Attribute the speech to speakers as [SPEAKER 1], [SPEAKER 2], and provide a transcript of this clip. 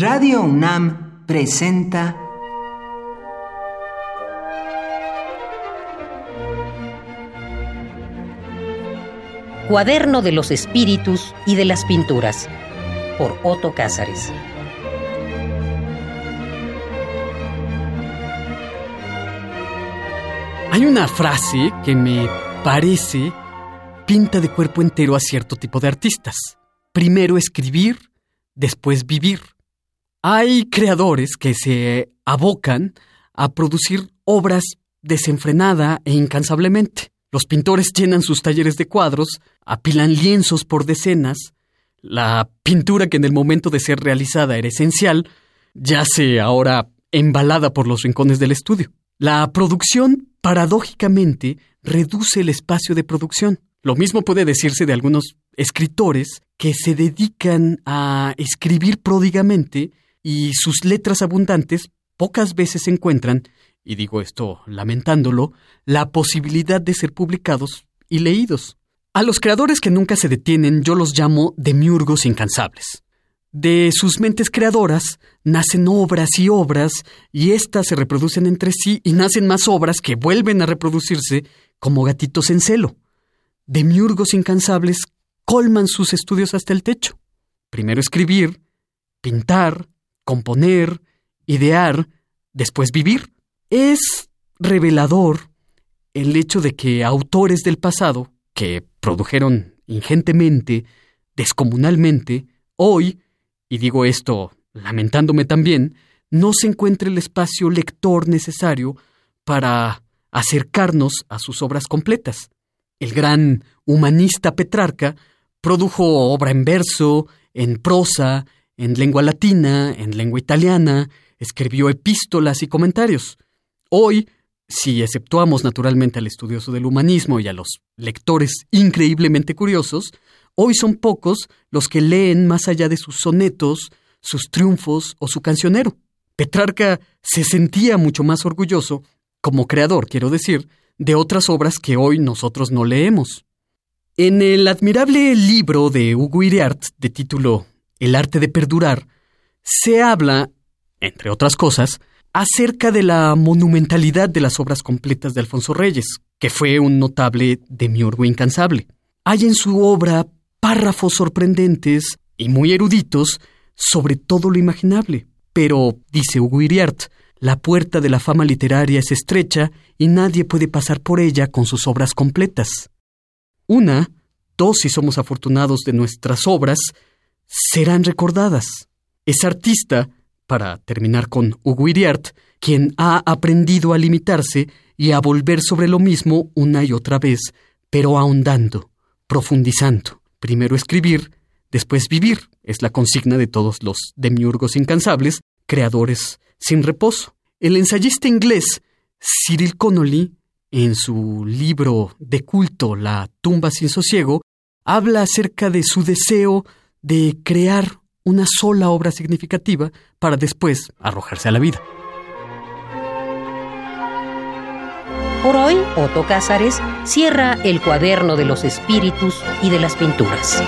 [SPEAKER 1] Radio UNAM presenta
[SPEAKER 2] Cuaderno de los Espíritus y de las Pinturas por Otto Cázares.
[SPEAKER 3] Hay una frase que me parece pinta de cuerpo entero a cierto tipo de artistas. Primero escribir, después vivir. Hay creadores que se abocan a producir obras desenfrenada e incansablemente. Los pintores llenan sus talleres de cuadros, apilan lienzos por decenas. La pintura que en el momento de ser realizada era esencial, yace ahora embalada por los rincones del estudio. La producción, paradójicamente, reduce el espacio de producción. Lo mismo puede decirse de algunos escritores que se dedican a escribir pródigamente y sus letras abundantes pocas veces encuentran, y digo esto lamentándolo, la posibilidad de ser publicados y leídos. A los creadores que nunca se detienen yo los llamo demiurgos incansables. De sus mentes creadoras nacen obras y obras, y éstas se reproducen entre sí y nacen más obras que vuelven a reproducirse como gatitos en celo. Demiurgos incansables colman sus estudios hasta el techo. Primero escribir, pintar, componer, idear, después vivir. Es revelador el hecho de que autores del pasado, que produjeron ingentemente, descomunalmente, hoy y digo esto lamentándome también, no se encuentre el espacio lector necesario para acercarnos a sus obras completas. El gran humanista Petrarca produjo obra en verso, en prosa, en lengua latina, en lengua italiana, escribió epístolas y comentarios. Hoy, si exceptuamos naturalmente al estudioso del humanismo y a los lectores increíblemente curiosos, Hoy son pocos los que leen más allá de sus sonetos, sus triunfos o su cancionero. Petrarca se sentía mucho más orgulloso, como creador, quiero decir, de otras obras que hoy nosotros no leemos. En el admirable libro de Hugo Iriart, de título El arte de perdurar, se habla, entre otras cosas, acerca de la monumentalidad de las obras completas de Alfonso Reyes, que fue un notable demiurgo incansable. Hay en su obra párrafos sorprendentes y muy eruditos sobre todo lo imaginable. Pero, dice Hugo Iriart, la puerta de la fama literaria es estrecha y nadie puede pasar por ella con sus obras completas. Una, dos si somos afortunados de nuestras obras, serán recordadas. Es artista, para terminar con Hugo Iriart, quien ha aprendido a limitarse y a volver sobre lo mismo una y otra vez, pero ahondando, profundizando. Primero escribir, después vivir, es la consigna de todos los demiurgos incansables, creadores sin reposo. El ensayista inglés Cyril Connolly, en su libro de culto La tumba sin sosiego, habla acerca de su deseo de crear una sola obra significativa para después arrojarse a la vida.
[SPEAKER 2] Por hoy, Otto Cázares cierra el cuaderno de los espíritus y de las pinturas.